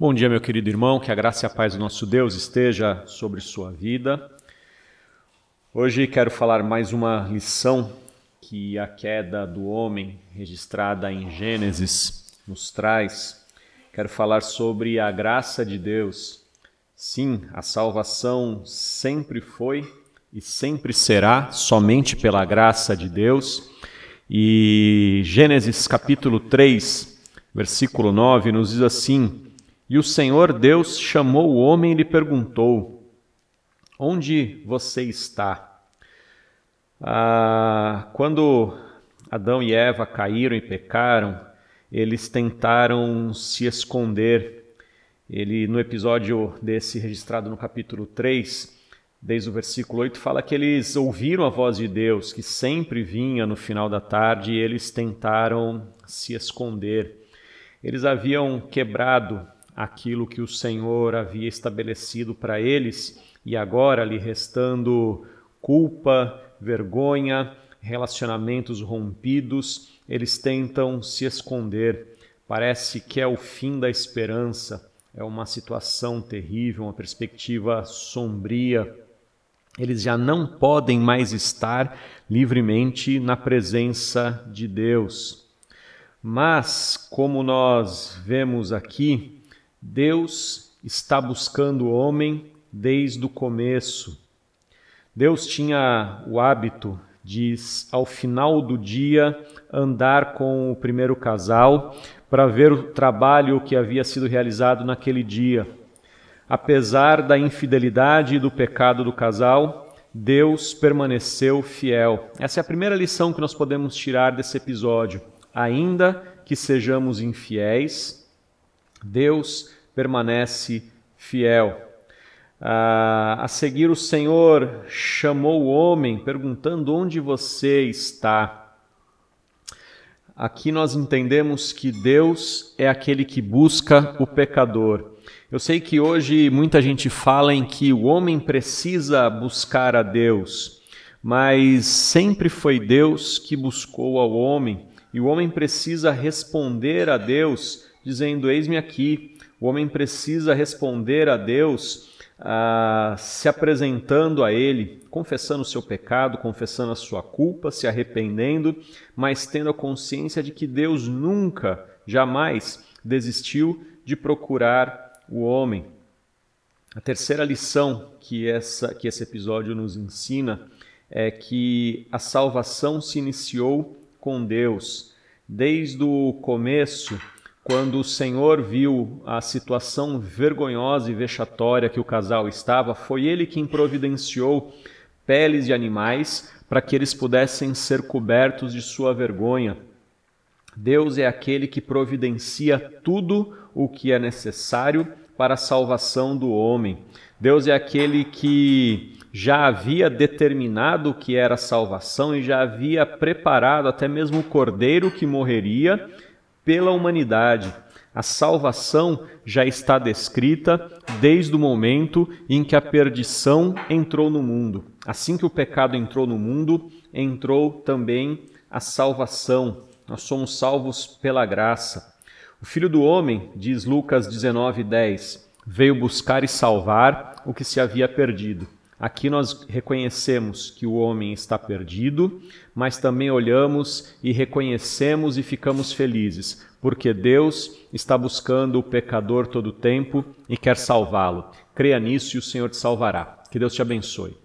Bom dia, meu querido irmão, que a graça e a paz do nosso Deus esteja sobre sua vida. Hoje quero falar mais uma lição que a queda do homem, registrada em Gênesis, nos traz. Quero falar sobre a graça de Deus. Sim, a salvação sempre foi e sempre será somente pela graça de Deus. E Gênesis capítulo 3, versículo 9 nos diz assim: e o Senhor Deus chamou o homem e lhe perguntou: Onde você está? Ah, quando Adão e Eva caíram e pecaram, eles tentaram se esconder. Ele, no episódio desse registrado no capítulo 3, desde o versículo 8, fala que eles ouviram a voz de Deus, que sempre vinha no final da tarde, e eles tentaram se esconder. Eles haviam quebrado aquilo que o Senhor havia estabelecido para eles e agora lhe restando culpa, vergonha, relacionamentos rompidos, eles tentam se esconder. Parece que é o fim da esperança, é uma situação terrível, uma perspectiva sombria. Eles já não podem mais estar livremente na presença de Deus. Mas, como nós vemos aqui, Deus está buscando o homem desde o começo. Deus tinha o hábito de, ao final do dia, andar com o primeiro casal para ver o trabalho que havia sido realizado naquele dia. Apesar da infidelidade e do pecado do casal, Deus permaneceu fiel. Essa é a primeira lição que nós podemos tirar desse episódio. Ainda que sejamos infiéis, Deus permanece fiel. Ah, a seguir, o Senhor chamou o homem, perguntando: Onde você está? Aqui nós entendemos que Deus é aquele que busca o pecador. Eu sei que hoje muita gente fala em que o homem precisa buscar a Deus, mas sempre foi Deus que buscou ao homem, e o homem precisa responder a Deus dizendo: Eis-me aqui. O homem precisa responder a Deus ah, se apresentando a Ele, confessando o seu pecado, confessando a sua culpa, se arrependendo, mas tendo a consciência de que Deus nunca, jamais desistiu de procurar o homem. A terceira lição que, essa, que esse episódio nos ensina é que a salvação se iniciou com Deus. Desde o começo, quando o Senhor viu a situação vergonhosa e vexatória que o casal estava, foi ele quem providenciou peles de animais para que eles pudessem ser cobertos de sua vergonha. Deus é aquele que providencia tudo o que é necessário para a salvação do homem. Deus é aquele que já havia determinado o que era salvação e já havia preparado até mesmo o cordeiro que morreria pela humanidade. A salvação já está descrita desde o momento em que a perdição entrou no mundo. Assim que o pecado entrou no mundo, entrou também a salvação. Nós somos salvos pela graça. O Filho do Homem, diz Lucas 19:10, veio buscar e salvar o que se havia perdido. Aqui nós reconhecemos que o homem está perdido, mas também olhamos e reconhecemos e ficamos felizes, porque Deus está buscando o pecador todo o tempo e quer salvá-lo. Creia nisso e o Senhor te salvará. Que Deus te abençoe.